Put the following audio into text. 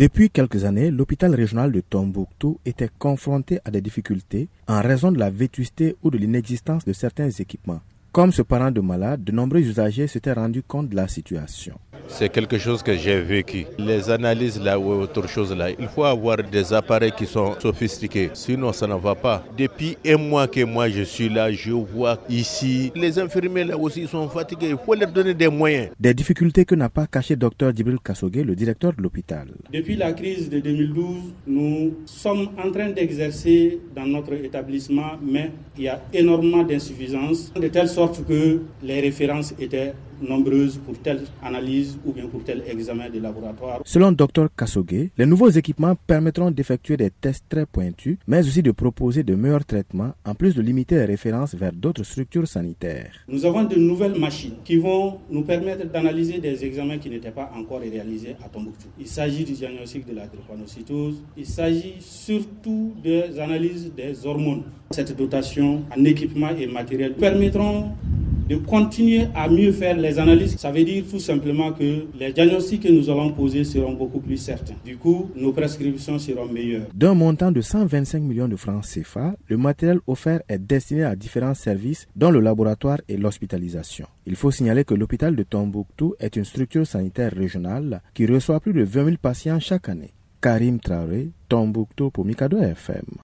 Depuis quelques années, l'hôpital régional de Tombouctou était confronté à des difficultés en raison de la vétusté ou de l'inexistence de certains équipements. Comme ce parent de malade, de nombreux usagers s'étaient rendus compte de la situation. C'est quelque chose que j'ai vécu. Les analyses là ou autre chose là, il faut avoir des appareils qui sont sophistiqués, sinon ça ne va pas. Depuis un mois que moi je suis là, je vois ici, les infirmiers là aussi sont fatigués, il faut leur donner des moyens. Des difficultés que n'a pas caché Dr Djibril Kassogué, le directeur de l'hôpital. Depuis la crise de 2012, nous sommes en train d'exercer dans notre établissement, mais il y a énormément d'insuffisances, de telle sorte que les références étaient nombreuses pour telle analyse ou bien pour tel examen de laboratoire. Selon Dr Kassogué, les nouveaux équipements permettront d'effectuer des tests très pointus, mais aussi de proposer de meilleurs traitements, en plus de limiter les références vers d'autres structures sanitaires. Nous avons de nouvelles machines qui vont nous permettre d'analyser des examens qui n'étaient pas encore réalisés à Tombouctou. Il s'agit du diagnostic de la drépanocytose, il s'agit surtout des analyses des hormones. Cette dotation en équipement et matériel permettront de continuer à mieux faire les analyses. Ça veut dire tout simplement que les diagnostics que nous allons poser seront beaucoup plus certains. Du coup, nos prescriptions seront meilleures. D'un montant de 125 millions de francs CFA, le matériel offert est destiné à différents services, dont le laboratoire et l'hospitalisation. Il faut signaler que l'hôpital de Tombouctou est une structure sanitaire régionale qui reçoit plus de 20 000 patients chaque année. Karim Traoré, Tombouctou pour Mikado FM.